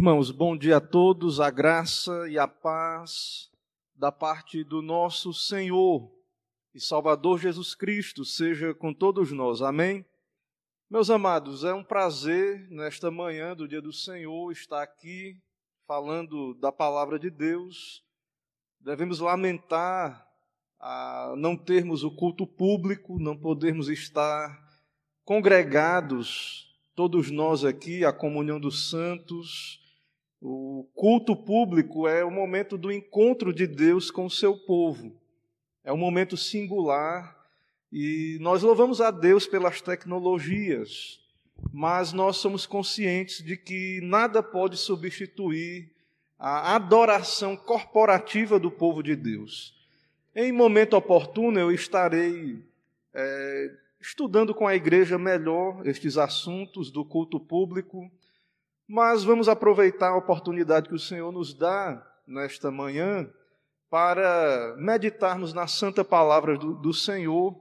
Irmãos, bom dia a todos, a graça e a paz da parte do nosso Senhor e Salvador Jesus Cristo seja com todos nós. Amém? Meus amados, é um prazer nesta manhã do dia do Senhor estar aqui falando da palavra de Deus. Devemos lamentar a não termos o culto público, não podermos estar congregados, todos nós aqui, a comunhão dos santos o culto público é o momento do encontro de Deus com o seu povo. É um momento singular e nós louvamos a Deus pelas tecnologias, mas nós somos conscientes de que nada pode substituir a adoração corporativa do povo de Deus. Em momento oportuno, eu estarei é, estudando com a igreja melhor estes assuntos do culto público mas vamos aproveitar a oportunidade que o Senhor nos dá nesta manhã para meditarmos na santa palavra do, do Senhor.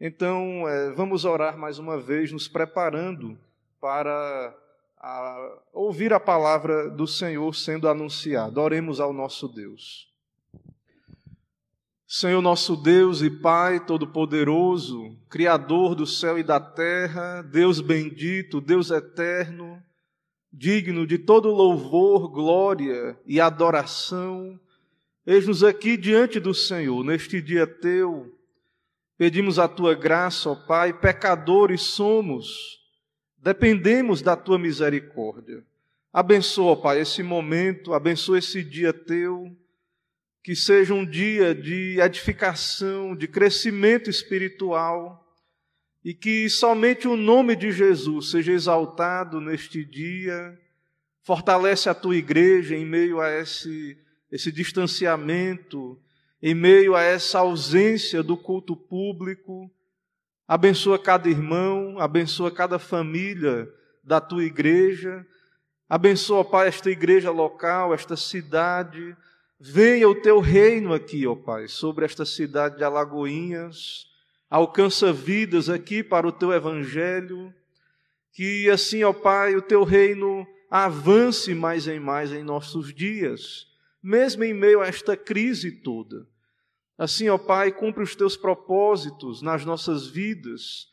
Então, é, vamos orar mais uma vez, nos preparando para a, ouvir a palavra do Senhor sendo anunciada. Oremos ao nosso Deus. Senhor nosso Deus e Pai Todo-Poderoso, Criador do céu e da terra, Deus bendito, Deus eterno, digno de todo louvor, glória e adoração. Eis-nos aqui diante do Senhor, neste dia teu. Pedimos a tua graça, ó Pai, pecadores somos, dependemos da tua misericórdia. Abençoa, ó Pai, esse momento, abençoa esse dia teu, que seja um dia de edificação, de crescimento espiritual e que somente o nome de Jesus seja exaltado neste dia. Fortalece a tua igreja em meio a esse, esse distanciamento, em meio a essa ausência do culto público. Abençoa cada irmão, abençoa cada família da tua igreja. Abençoa, Pai, esta igreja local, esta cidade. Venha o teu reino aqui, ó Pai, sobre esta cidade de Alagoinhas alcança vidas aqui para o teu evangelho, que assim, ó Pai, o teu reino avance mais e mais em nossos dias, mesmo em meio a esta crise toda. Assim, ó Pai, cumpre os teus propósitos nas nossas vidas.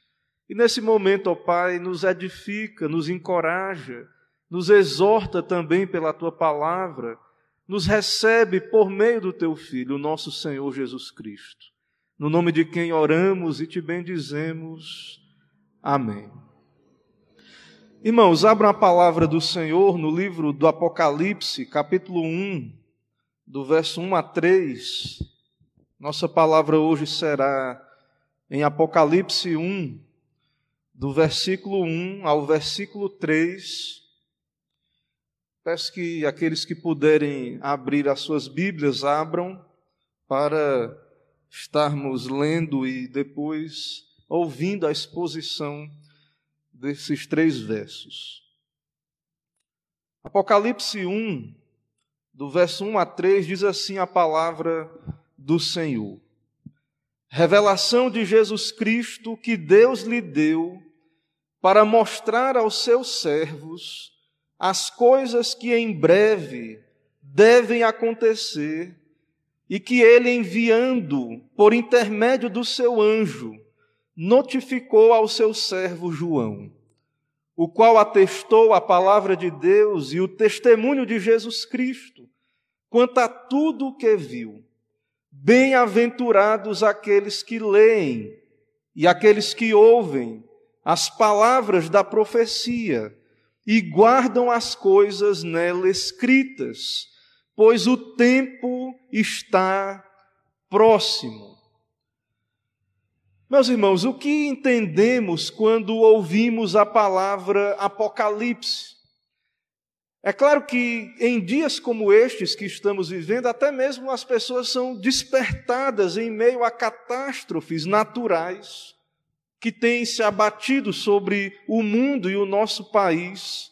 E nesse momento, ó Pai, nos edifica, nos encoraja, nos exorta também pela tua palavra, nos recebe por meio do teu Filho, o nosso Senhor Jesus Cristo no nome de quem oramos e te bendizemos. Amém. Irmãos, abram a palavra do Senhor no livro do Apocalipse, capítulo 1, do verso 1 a 3. Nossa palavra hoje será em Apocalipse 1, do versículo 1 ao versículo 3. Peço que aqueles que puderem abrir as suas Bíblias abram para estarmos lendo e depois ouvindo a exposição desses três versos. Apocalipse 1, do verso 1 a 3, diz assim a palavra do Senhor. Revelação de Jesus Cristo que Deus lhe deu para mostrar aos seus servos as coisas que em breve devem acontecer e que ele, enviando por intermédio do seu anjo, notificou ao seu servo João, o qual atestou a palavra de Deus e o testemunho de Jesus Cristo, quanto a tudo o que viu. Bem-aventurados aqueles que leem e aqueles que ouvem as palavras da profecia e guardam as coisas nela escritas pois o tempo está próximo. Meus irmãos, o que entendemos quando ouvimos a palavra Apocalipse? É claro que em dias como estes que estamos vivendo, até mesmo as pessoas são despertadas em meio a catástrofes naturais que têm se abatido sobre o mundo e o nosso país.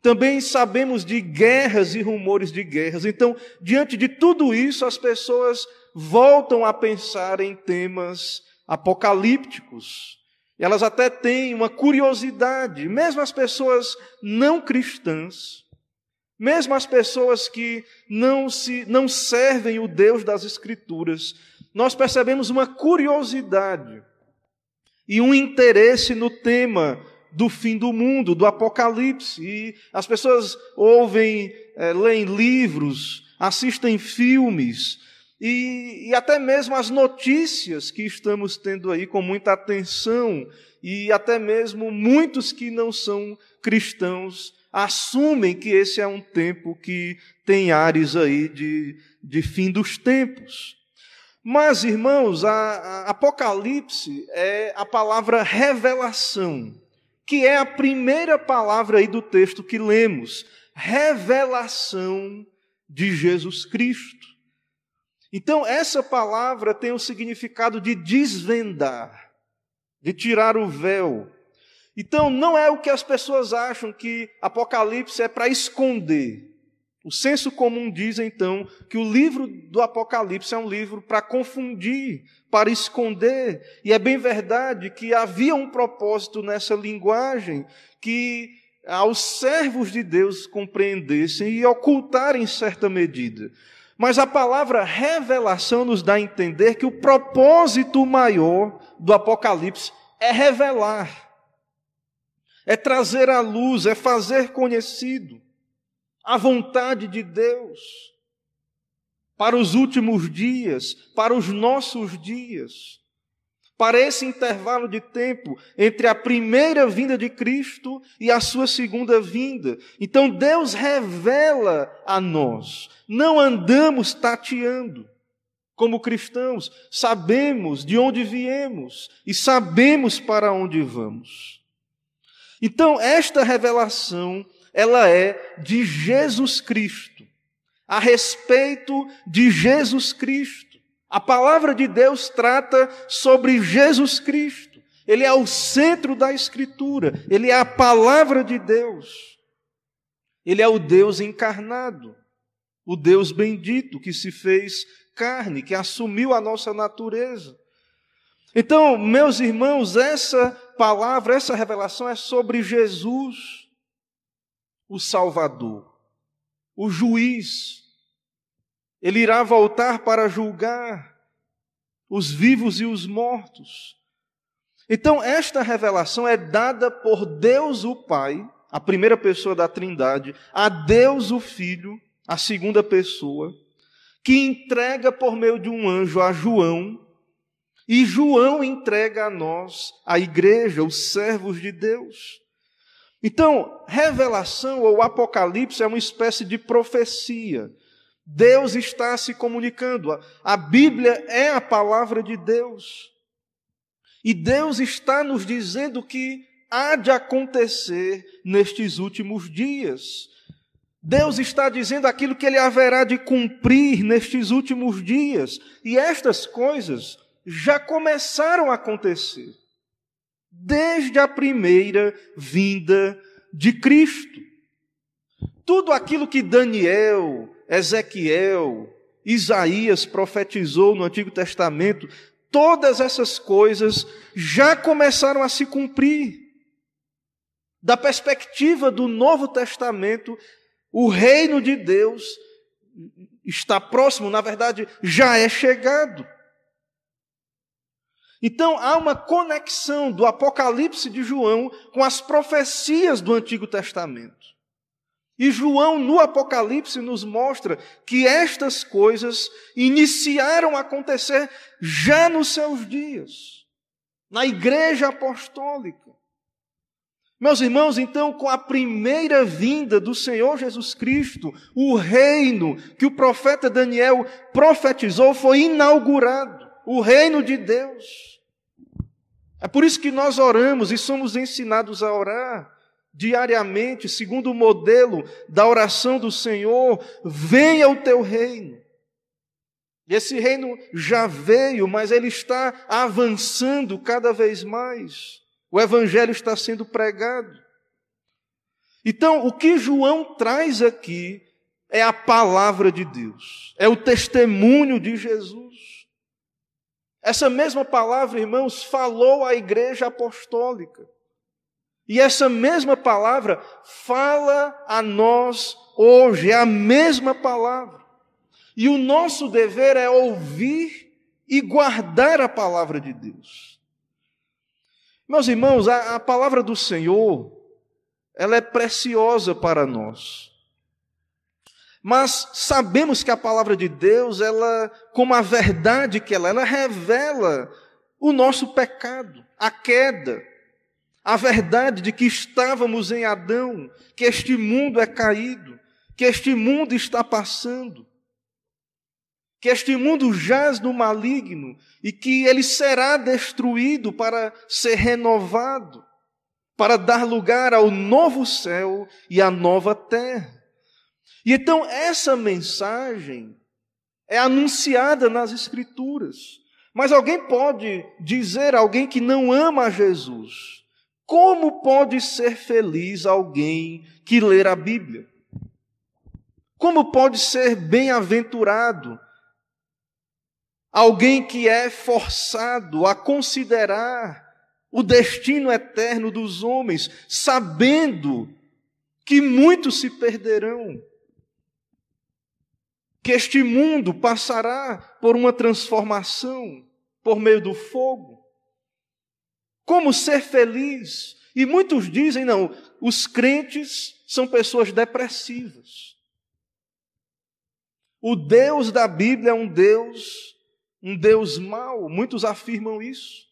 Também sabemos de guerras e rumores de guerras. Então, diante de tudo isso, as pessoas voltam a pensar em temas apocalípticos. Elas até têm uma curiosidade, mesmo as pessoas não cristãs, Mesmo as pessoas que não se não servem o Deus das Escrituras, nós percebemos uma curiosidade e um interesse no tema do fim do mundo, do Apocalipse. E as pessoas ouvem, é, leem livros, assistem filmes, e, e, até mesmo as notícias que estamos tendo aí com muita atenção, e até mesmo muitos que não são cristãos assumem que esse é um tempo que tem ares aí de, de fim dos tempos. Mas, irmãos, a, a Apocalipse é a palavra revelação que é a primeira palavra aí do texto que lemos, revelação de Jesus Cristo. Então, essa palavra tem o significado de desvendar, de tirar o véu. Então, não é o que as pessoas acham que Apocalipse é para esconder. O senso comum diz, então, que o livro do Apocalipse é um livro para confundir, para esconder. E é bem verdade que havia um propósito nessa linguagem que aos servos de Deus compreendessem e ocultarem em certa medida. Mas a palavra revelação nos dá a entender que o propósito maior do Apocalipse é revelar, é trazer à luz, é fazer conhecido a vontade de Deus para os últimos dias, para os nossos dias, para esse intervalo de tempo entre a primeira vinda de Cristo e a sua segunda vinda. Então Deus revela a nós, não andamos tateando. Como cristãos, sabemos de onde viemos e sabemos para onde vamos. Então, esta revelação, ela é de Jesus Cristo a respeito de Jesus Cristo. A palavra de Deus trata sobre Jesus Cristo. Ele é o centro da Escritura, ele é a palavra de Deus. Ele é o Deus encarnado, o Deus bendito que se fez carne, que assumiu a nossa natureza. Então, meus irmãos, essa palavra, essa revelação é sobre Jesus, o Salvador o juiz. Ele irá voltar para julgar os vivos e os mortos. Então, esta revelação é dada por Deus o Pai, a primeira pessoa da Trindade, a Deus o Filho, a segunda pessoa, que entrega por meio de um anjo a João, e João entrega a nós, a igreja, os servos de Deus. Então, revelação ou apocalipse é uma espécie de profecia. Deus está se comunicando. A Bíblia é a palavra de Deus. E Deus está nos dizendo que há de acontecer nestes últimos dias. Deus está dizendo aquilo que ele haverá de cumprir nestes últimos dias. E estas coisas já começaram a acontecer desde a primeira vinda de Cristo. Tudo aquilo que Daniel, Ezequiel, Isaías profetizou no Antigo Testamento, todas essas coisas já começaram a se cumprir. Da perspectiva do Novo Testamento, o reino de Deus está próximo, na verdade, já é chegado. Então há uma conexão do Apocalipse de João com as profecias do Antigo Testamento. E João, no Apocalipse, nos mostra que estas coisas iniciaram a acontecer já nos seus dias, na Igreja Apostólica. Meus irmãos, então, com a primeira vinda do Senhor Jesus Cristo, o reino que o profeta Daniel profetizou foi inaugurado o reino de Deus. É por isso que nós oramos e somos ensinados a orar diariamente, segundo o modelo da oração do Senhor: venha o teu reino. E esse reino já veio, mas ele está avançando cada vez mais. O evangelho está sendo pregado. Então, o que João traz aqui é a palavra de Deus, é o testemunho de Jesus. Essa mesma palavra, irmãos, falou à igreja apostólica. E essa mesma palavra fala a nós hoje, é a mesma palavra. E o nosso dever é ouvir e guardar a palavra de Deus. Meus irmãos, a, a palavra do Senhor, ela é preciosa para nós. Mas sabemos que a palavra de Deus, ela, como a verdade que ela, ela revela o nosso pecado, a queda, a verdade de que estávamos em Adão, que este mundo é caído, que este mundo está passando, que este mundo jaz no maligno e que ele será destruído para ser renovado, para dar lugar ao novo céu e à nova terra. E então essa mensagem é anunciada nas Escrituras. Mas alguém pode dizer alguém que não ama Jesus, como pode ser feliz alguém que ler a Bíblia? Como pode ser bem-aventurado alguém que é forçado a considerar o destino eterno dos homens, sabendo que muitos se perderão? Que este mundo passará por uma transformação por meio do fogo. Como ser feliz? E muitos dizem, não, os crentes são pessoas depressivas. O Deus da Bíblia é um Deus, um Deus mau, muitos afirmam isso.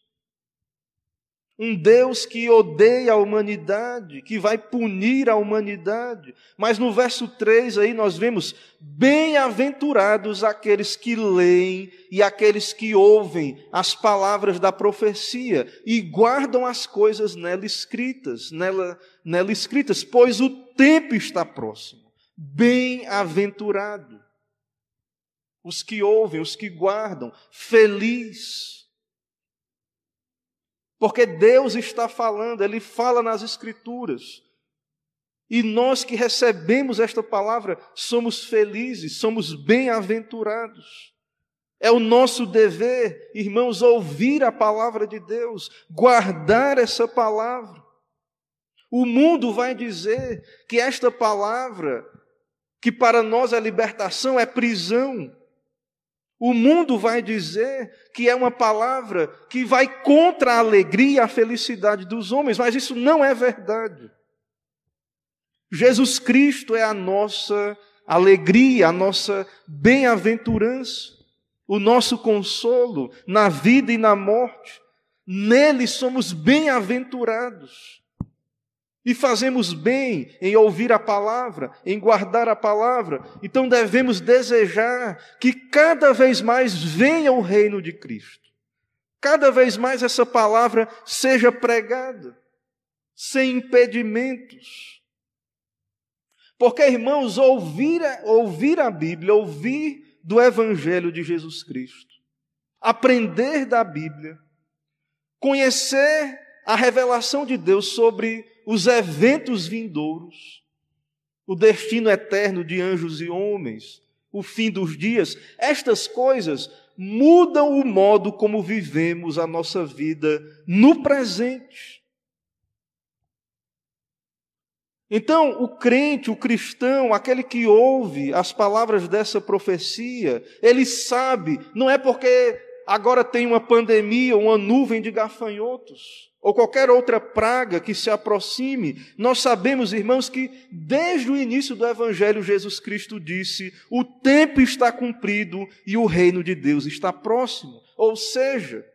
Um Deus que odeia a humanidade, que vai punir a humanidade. Mas no verso 3 aí nós vemos: bem-aventurados aqueles que leem e aqueles que ouvem as palavras da profecia e guardam as coisas nela escritas, nela, nela escritas, pois o tempo está próximo. Bem-aventurado. Os que ouvem, os que guardam, feliz porque Deus está falando, Ele fala nas Escrituras. E nós que recebemos esta palavra somos felizes, somos bem-aventurados. É o nosso dever, irmãos, ouvir a palavra de Deus, guardar essa palavra. O mundo vai dizer que esta palavra, que para nós é libertação, é prisão. O mundo vai dizer que é uma palavra que vai contra a alegria e a felicidade dos homens, mas isso não é verdade. Jesus Cristo é a nossa alegria, a nossa bem-aventurança, o nosso consolo na vida e na morte. Nele somos bem-aventurados. E fazemos bem em ouvir a palavra, em guardar a palavra. Então devemos desejar que cada vez mais venha o reino de Cristo. Cada vez mais essa palavra seja pregada, sem impedimentos. Porque, irmãos, ouvir, ouvir a Bíblia, ouvir do Evangelho de Jesus Cristo, aprender da Bíblia, conhecer a revelação de Deus sobre os eventos vindouros, o destino eterno de anjos e homens, o fim dos dias, estas coisas mudam o modo como vivemos a nossa vida no presente. Então, o crente, o cristão, aquele que ouve as palavras dessa profecia, ele sabe, não é porque agora tem uma pandemia, uma nuvem de gafanhotos ou qualquer outra praga que se aproxime, nós sabemos, irmãos, que desde o início do Evangelho Jesus Cristo disse: o tempo está cumprido e o reino de Deus está próximo. Ou seja,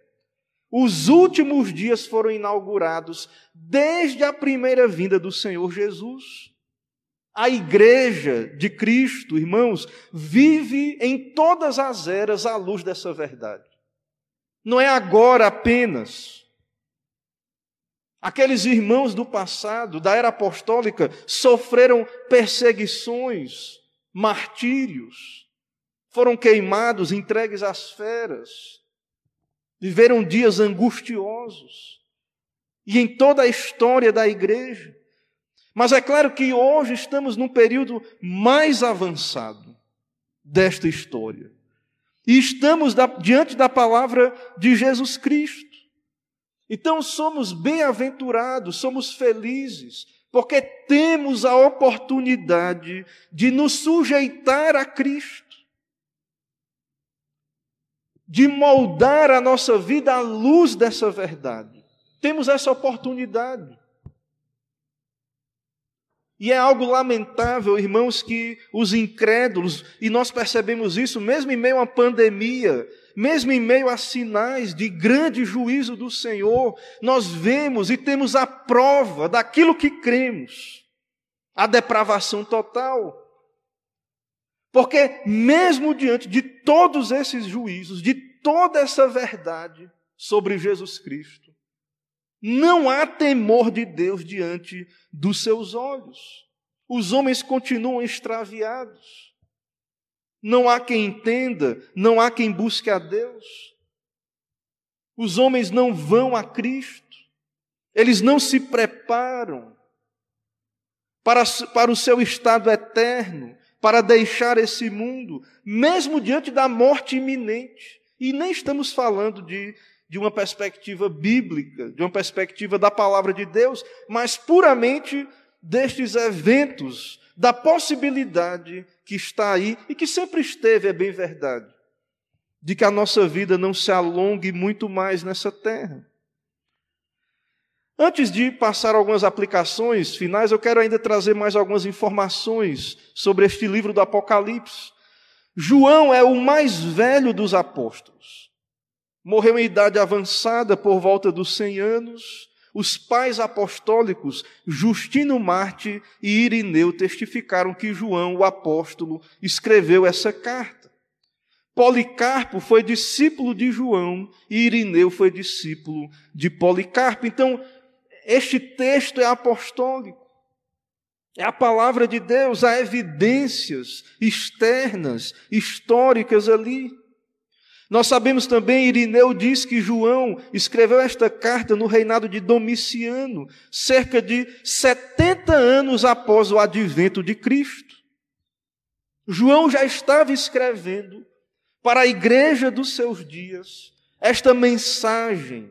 os últimos dias foram inaugurados desde a primeira vinda do Senhor Jesus. A igreja de Cristo, irmãos, vive em todas as eras à luz dessa verdade. Não é agora apenas Aqueles irmãos do passado, da era apostólica, sofreram perseguições, martírios, foram queimados, entregues às feras, viveram dias angustiosos. E em toda a história da igreja. Mas é claro que hoje estamos num período mais avançado desta história. E estamos da, diante da palavra de Jesus Cristo. Então somos bem-aventurados, somos felizes, porque temos a oportunidade de nos sujeitar a Cristo, de moldar a nossa vida à luz dessa verdade. Temos essa oportunidade. E é algo lamentável, irmãos, que os incrédulos, e nós percebemos isso mesmo em meio à pandemia, mesmo em meio a sinais de grande juízo do Senhor, nós vemos e temos a prova daquilo que cremos, a depravação total. Porque, mesmo diante de todos esses juízos, de toda essa verdade sobre Jesus Cristo, não há temor de Deus diante dos seus olhos. Os homens continuam extraviados. Não há quem entenda, não há quem busque a Deus. Os homens não vão a Cristo, eles não se preparam para, para o seu estado eterno, para deixar esse mundo, mesmo diante da morte iminente. E nem estamos falando de, de uma perspectiva bíblica, de uma perspectiva da palavra de Deus, mas puramente destes eventos da possibilidade que está aí e que sempre esteve, é bem verdade, de que a nossa vida não se alongue muito mais nessa terra. Antes de passar algumas aplicações finais, eu quero ainda trazer mais algumas informações sobre este livro do Apocalipse. João é o mais velho dos apóstolos. Morreu em idade avançada, por volta dos 100 anos, os pais apostólicos, Justino Marte e Irineu, testificaram que João, o apóstolo, escreveu essa carta. Policarpo foi discípulo de João e Irineu foi discípulo de Policarpo. Então, este texto é apostólico. É a palavra de Deus, há evidências externas, históricas ali. Nós sabemos também, Irineu diz que João escreveu esta carta no reinado de Domiciano, cerca de 70 anos após o advento de Cristo. João já estava escrevendo para a igreja dos seus dias esta mensagem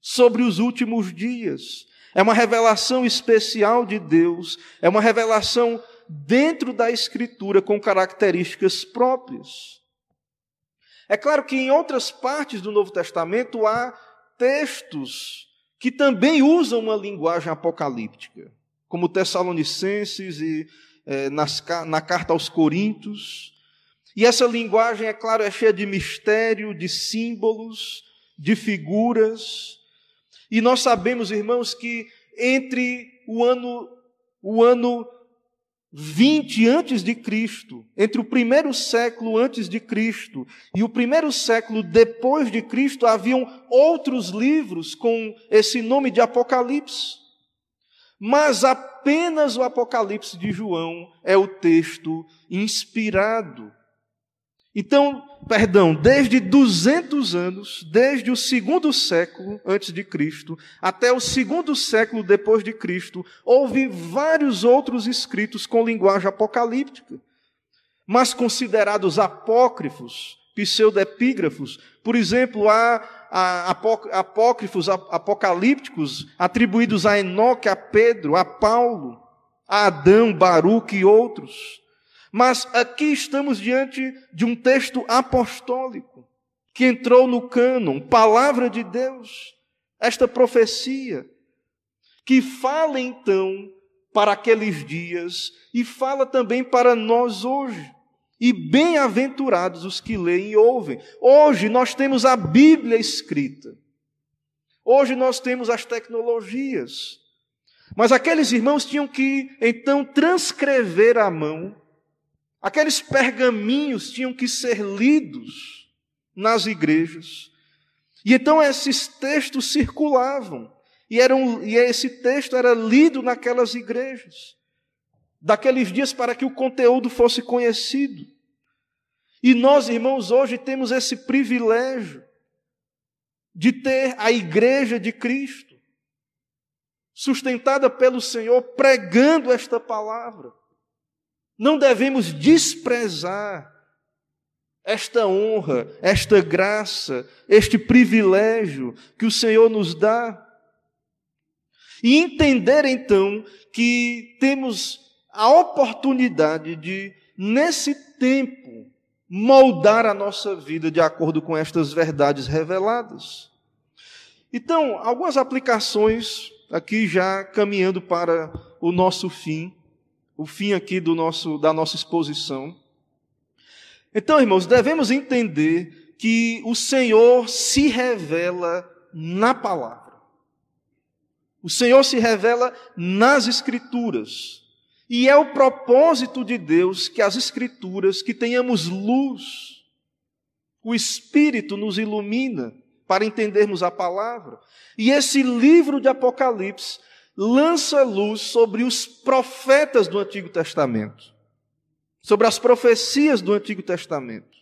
sobre os últimos dias. É uma revelação especial de Deus, é uma revelação dentro da Escritura com características próprias. É claro que em outras partes do Novo Testamento há textos que também usam uma linguagem apocalíptica, como Tessalonicenses e é, nas, na carta aos Coríntios. E essa linguagem, é claro, é cheia de mistério, de símbolos, de figuras. E nós sabemos, irmãos, que entre o ano, o ano 20 antes de Cristo, entre o primeiro século antes de Cristo e o primeiro século depois de Cristo, haviam outros livros com esse nome de Apocalipse. Mas apenas o Apocalipse de João é o texto inspirado então, perdão, desde 200 anos, desde o segundo século antes de Cristo até o segundo século depois de Cristo, houve vários outros escritos com linguagem apocalíptica, mas considerados apócrifos, pseudepígrafos. Por exemplo, há, apócrifos apocalípticos atribuídos a Enoque, a Pedro, a Paulo, a Adão, Baruque e outros. Mas aqui estamos diante de um texto apostólico que entrou no cânon, palavra de Deus, esta profecia, que fala então para aqueles dias e fala também para nós hoje. E bem-aventurados os que leem e ouvem. Hoje nós temos a Bíblia escrita. Hoje nós temos as tecnologias. Mas aqueles irmãos tinham que então transcrever à mão Aqueles pergaminhos tinham que ser lidos nas igrejas. E então esses textos circulavam. E, eram, e esse texto era lido naquelas igrejas, daqueles dias para que o conteúdo fosse conhecido. E nós, irmãos, hoje temos esse privilégio de ter a igreja de Cristo, sustentada pelo Senhor, pregando esta palavra. Não devemos desprezar esta honra, esta graça, este privilégio que o Senhor nos dá. E entender então que temos a oportunidade de, nesse tempo, moldar a nossa vida de acordo com estas verdades reveladas. Então, algumas aplicações aqui já caminhando para o nosso fim, o fim aqui do nosso da nossa exposição. Então, irmãos, devemos entender que o Senhor se revela na palavra. O Senhor se revela nas Escrituras. E é o propósito de Deus que as Escrituras, que tenhamos luz, o Espírito nos ilumina para entendermos a palavra. E esse livro de Apocalipse lança luz sobre os profetas do Antigo Testamento, sobre as profecias do Antigo Testamento.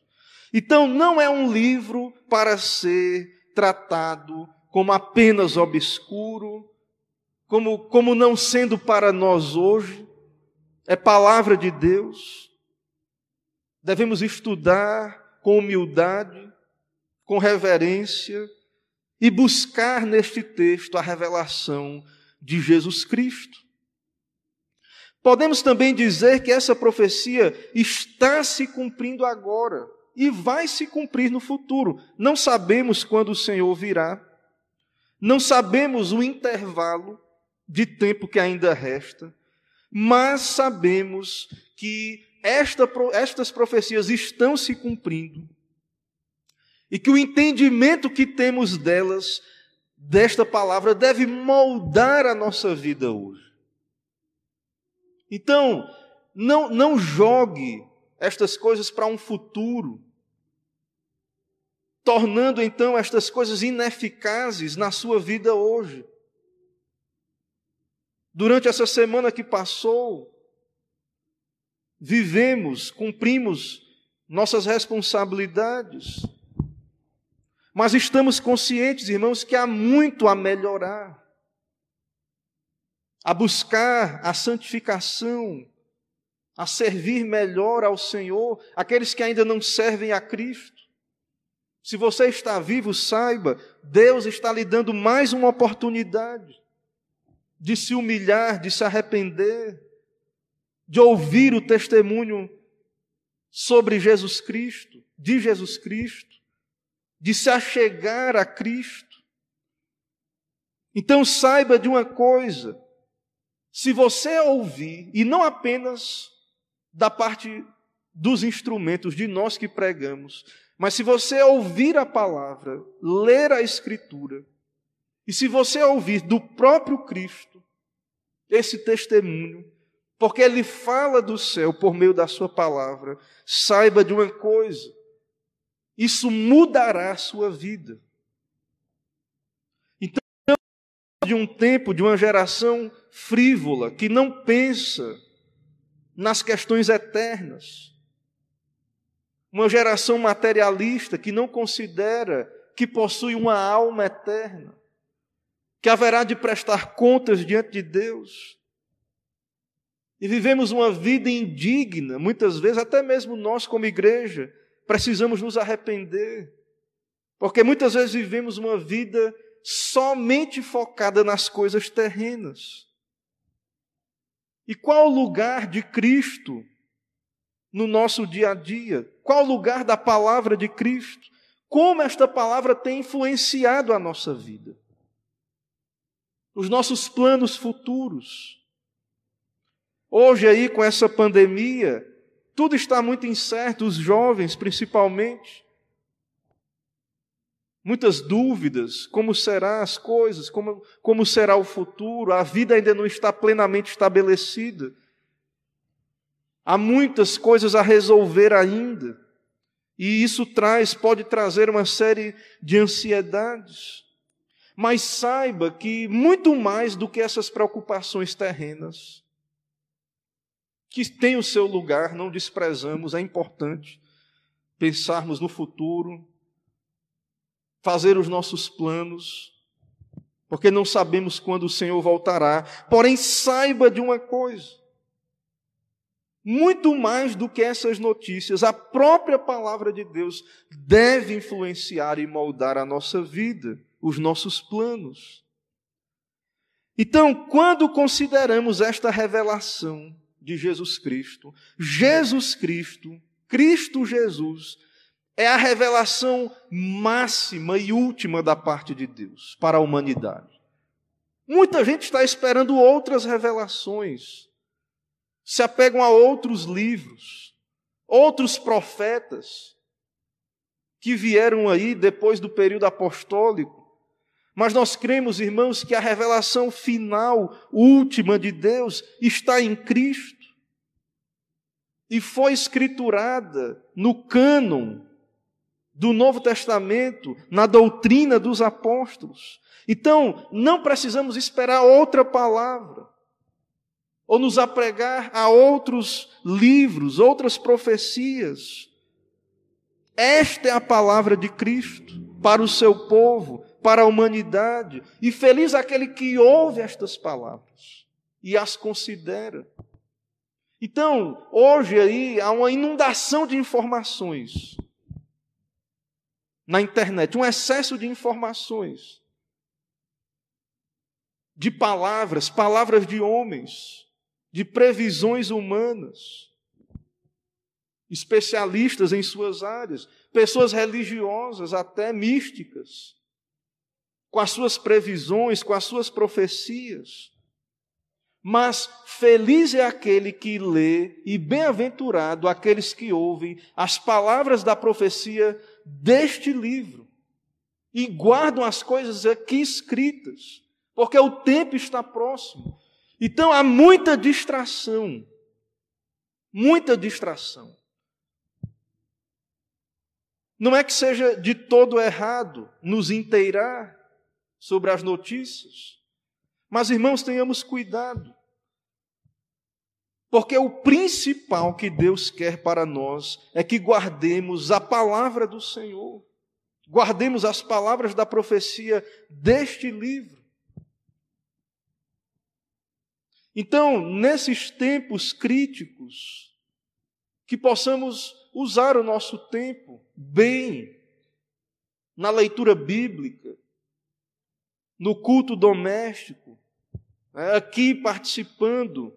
Então, não é um livro para ser tratado como apenas obscuro, como, como não sendo para nós hoje, é palavra de Deus. Devemos estudar com humildade, com reverência e buscar neste texto a revelação de Jesus Cristo. Podemos também dizer que essa profecia está se cumprindo agora e vai se cumprir no futuro. Não sabemos quando o Senhor virá, não sabemos o intervalo de tempo que ainda resta, mas sabemos que esta, estas profecias estão se cumprindo e que o entendimento que temos delas, desta palavra, deve moldar a nossa vida hoje. Então, não, não jogue estas coisas para um futuro, tornando então estas coisas ineficazes na sua vida hoje. Durante essa semana que passou, vivemos, cumprimos nossas responsabilidades, mas estamos conscientes, irmãos, que há muito a melhorar, a buscar a santificação, a servir melhor ao Senhor, aqueles que ainda não servem a Cristo. Se você está vivo, saiba, Deus está lhe dando mais uma oportunidade de se humilhar, de se arrepender, de ouvir o testemunho sobre Jesus Cristo, de Jesus Cristo, de se achegar a Cristo. Então saiba de uma coisa: se você ouvir, e não apenas da parte dos instrumentos de nós que pregamos, mas se você ouvir a palavra, ler a Escritura, e se você ouvir do próprio Cristo esse testemunho, porque ele fala do céu por meio da sua palavra, saiba de uma coisa: isso mudará a sua vida. Então, de um tempo, de uma geração frívola, que não pensa nas questões eternas, uma geração materialista que não considera que possui uma alma eterna que haverá de prestar contas diante de Deus. E vivemos uma vida indigna, muitas vezes, até mesmo nós, como igreja, precisamos nos arrepender, porque muitas vezes vivemos uma vida somente focada nas coisas terrenas. E qual o lugar de Cristo no nosso dia a dia? Qual o lugar da palavra de Cristo? Como esta palavra tem influenciado a nossa vida? os nossos planos futuros. Hoje, aí, com essa pandemia, tudo está muito incerto, os jovens principalmente. Muitas dúvidas, como serão as coisas, como, como será o futuro, a vida ainda não está plenamente estabelecida. Há muitas coisas a resolver ainda. E isso traz, pode trazer uma série de ansiedades. Mas saiba que muito mais do que essas preocupações terrenas, que tem o seu lugar, não desprezamos, é importante pensarmos no futuro, fazer os nossos planos, porque não sabemos quando o Senhor voltará. Porém, saiba de uma coisa: Muito mais do que essas notícias, a própria palavra de Deus deve influenciar e moldar a nossa vida, os nossos planos. Então, quando consideramos esta revelação de Jesus Cristo, Jesus Cristo, Cristo Jesus, é a revelação máxima e última da parte de Deus para a humanidade. Muita gente está esperando outras revelações, se apegam a outros livros, outros profetas que vieram aí depois do período apostólico. Mas nós cremos, irmãos, que a revelação final, última de Deus, está em Cristo e foi escriturada no cânon do Novo Testamento, na doutrina dos apóstolos. Então, não precisamos esperar outra palavra, ou nos apregar a outros livros, outras profecias. Esta é a palavra de Cristo para o seu povo, para a humanidade, e feliz aquele que ouve estas palavras e as considera. Então, hoje aí há uma inundação de informações na internet, um excesso de informações, de palavras, palavras de homens, de previsões humanas, especialistas em suas áreas, pessoas religiosas, até místicas, com as suas previsões, com as suas profecias. Mas feliz é aquele que lê, e bem-aventurado aqueles que ouvem as palavras da profecia deste livro e guardam as coisas aqui escritas, porque o tempo está próximo. Então há muita distração, muita distração. Não é que seja de todo errado nos inteirar sobre as notícias, mas irmãos, tenhamos cuidado. Porque o principal que Deus quer para nós é que guardemos a palavra do Senhor, guardemos as palavras da profecia deste livro. Então, nesses tempos críticos, que possamos usar o nosso tempo bem, na leitura bíblica, no culto doméstico, né, aqui participando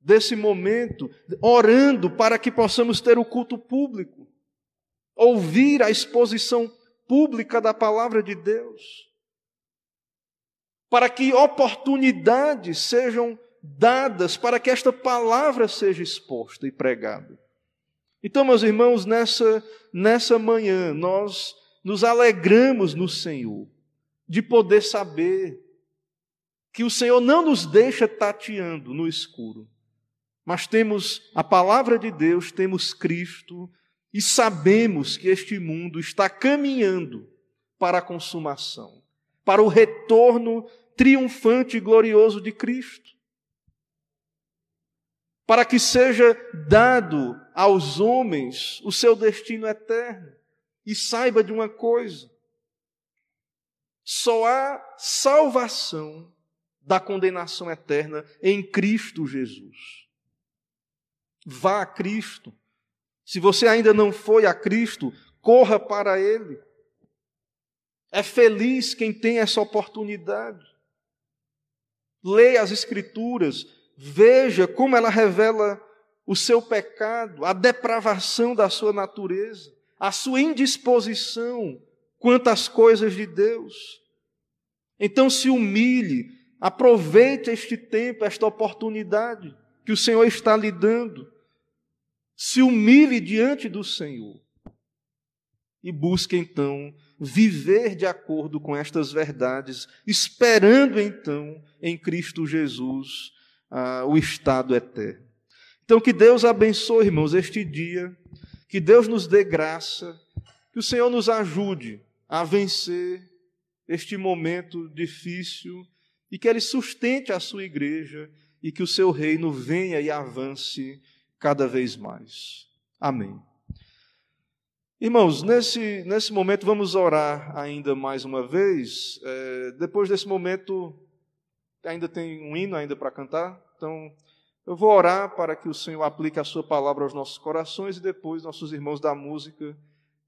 desse momento, orando para que possamos ter o culto público, ouvir a exposição pública da palavra de Deus, para que oportunidades sejam dadas para que esta palavra seja exposta e pregada. Então, meus irmãos, nessa, nessa manhã, nós nos alegramos no Senhor de poder saber que o Senhor não nos deixa tateando no escuro, mas temos a palavra de Deus, temos Cristo e sabemos que este mundo está caminhando para a consumação, para o retorno triunfante e glorioso de Cristo. Para que seja dado aos homens o seu destino eterno. E saiba de uma coisa: só há salvação da condenação eterna em Cristo Jesus. Vá a Cristo. Se você ainda não foi a Cristo, corra para Ele. É feliz quem tem essa oportunidade. Leia as Escrituras, veja como ela revela o seu pecado, a depravação da sua natureza, a sua indisposição quanto às coisas de Deus. Então se humilhe, aproveite este tempo, esta oportunidade que o Senhor está lhe dando se humilhe diante do Senhor e busque então viver de acordo com estas verdades, esperando então em Cristo Jesus ah, o estado eterno. Então, que Deus abençoe, irmãos, este dia, que Deus nos dê graça, que o Senhor nos ajude a vencer este momento difícil e que Ele sustente a sua igreja e que o seu reino venha e avance cada vez mais. Amém. Irmãos, nesse, nesse momento vamos orar ainda mais uma vez. É, depois desse momento, ainda tem um hino ainda para cantar, então Eu vou orar para que o Senhor aplique a Sua palavra aos nossos corações e depois nossos irmãos da música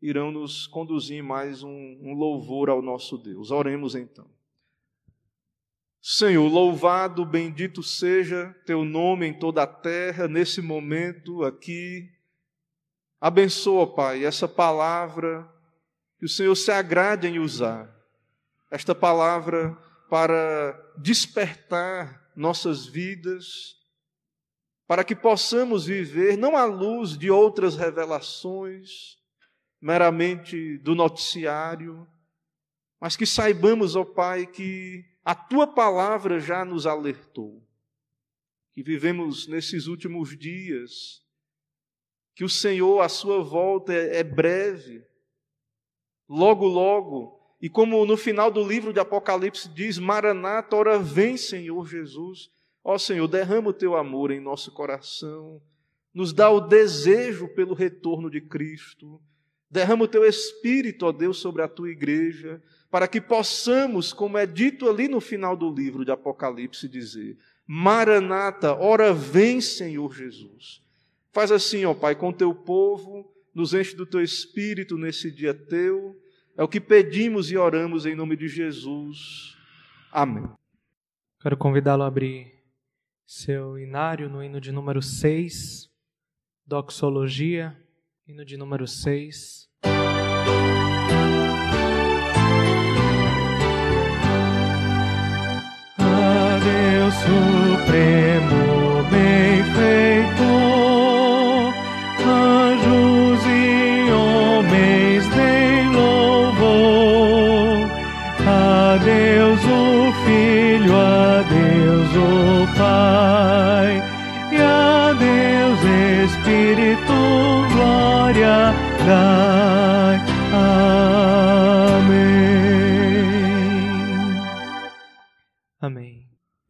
irão nos conduzir mais um, um louvor ao nosso Deus. Oremos então. Senhor, louvado, bendito seja teu nome em toda a terra, nesse momento aqui. Abençoa, Pai, essa palavra que o Senhor se agrade em usar. Esta palavra para despertar nossas vidas, para que possamos viver não à luz de outras revelações, meramente do noticiário, mas que saibamos, ó Pai, que a tua palavra já nos alertou, que vivemos nesses últimos dias, que o Senhor, a sua volta é, é breve, logo, logo, e como no final do livro de Apocalipse diz: Maranata, ora vem, Senhor Jesus. Ó Senhor, derrama o teu amor em nosso coração, nos dá o desejo pelo retorno de Cristo. Derrama o teu espírito, ó Deus, sobre a tua igreja, para que possamos, como é dito ali no final do livro de Apocalipse, dizer: Maranata, ora vem, Senhor Jesus. Faz assim, ó Pai, com teu povo, nos enche do teu espírito nesse dia teu é o que pedimos e oramos em nome de Jesus. Amém. Quero convidá-lo a abrir seu inário no hino de número 6, Doxologia, hino de número 6. A Deus Supremo,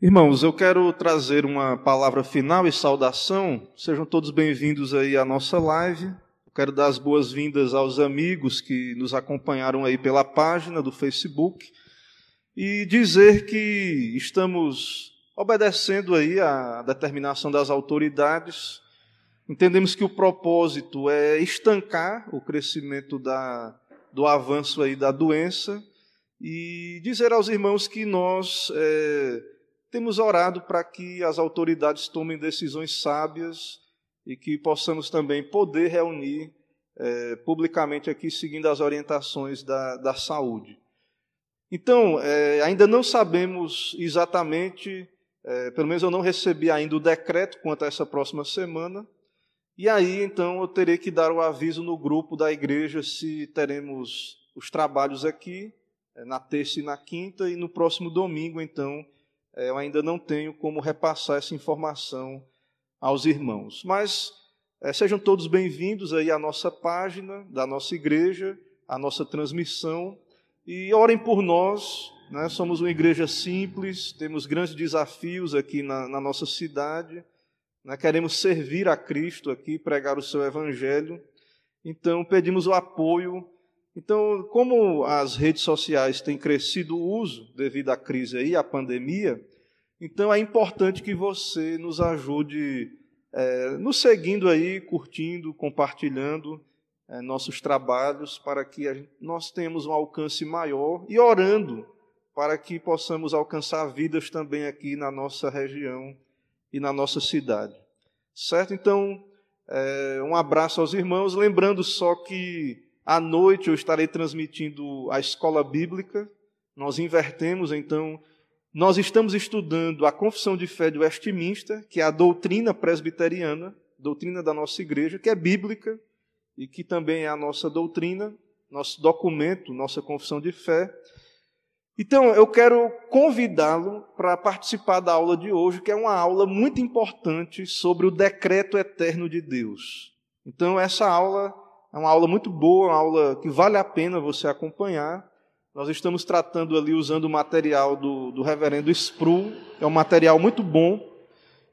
Irmãos, eu quero trazer uma palavra final e saudação. Sejam todos bem-vindos aí à nossa live. Quero dar as boas-vindas aos amigos que nos acompanharam aí pela página do Facebook e dizer que estamos obedecendo aí a determinação das autoridades. Entendemos que o propósito é estancar o crescimento da, do avanço aí da doença e dizer aos irmãos que nós é, temos orado para que as autoridades tomem decisões sábias e que possamos também poder reunir é, publicamente aqui seguindo as orientações da, da saúde. Então, é, ainda não sabemos exatamente é, pelo menos eu não recebi ainda o decreto quanto a essa próxima semana. E aí, então, eu terei que dar o aviso no grupo da igreja se teremos os trabalhos aqui, é, na terça e na quinta, e no próximo domingo, então, eu ainda não tenho como repassar essa informação aos irmãos. Mas é, sejam todos bem-vindos aí à nossa página da nossa igreja, à nossa transmissão, e orem por nós, né? Somos uma igreja simples, temos grandes desafios aqui na, na nossa cidade. Né? Queremos servir a Cristo aqui, pregar o seu evangelho. Então, pedimos o apoio. Então, como as redes sociais têm crescido o uso devido à crise aí, à pandemia, então é importante que você nos ajude é, nos seguindo aí, curtindo, compartilhando é, nossos trabalhos, para que gente, nós tenhamos um alcance maior e orando para que possamos alcançar vidas também aqui na nossa região e na nossa cidade. Certo? Então, é, um abraço aos irmãos, lembrando só que à noite eu estarei transmitindo a escola bíblica. Nós invertemos, então, nós estamos estudando a Confissão de Fé de Westminster, que é a doutrina presbiteriana, doutrina da nossa igreja, que é bíblica e que também é a nossa doutrina, nosso documento, nossa confissão de fé. Então, eu quero convidá-lo para participar da aula de hoje, que é uma aula muito importante sobre o decreto eterno de Deus. Então, essa aula é uma aula muito boa, uma aula que vale a pena você acompanhar. Nós estamos tratando ali usando o material do, do reverendo Spru, é um material muito bom,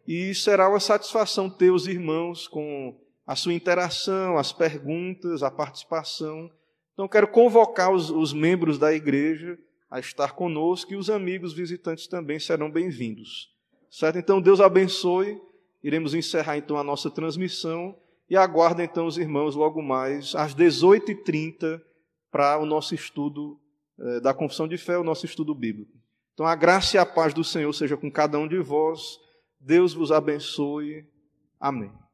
e será uma satisfação ter os irmãos com a sua interação, as perguntas, a participação. Então, quero convocar os, os membros da igreja a estar conosco e os amigos visitantes também serão bem-vindos. Certo? Então, Deus abençoe iremos encerrar então a nossa transmissão e aguardo então os irmãos logo mais às 18h30 para o nosso estudo eh, da confissão de fé, o nosso estudo bíblico. Então a graça e a paz do Senhor seja com cada um de vós. Deus vos abençoe. Amém.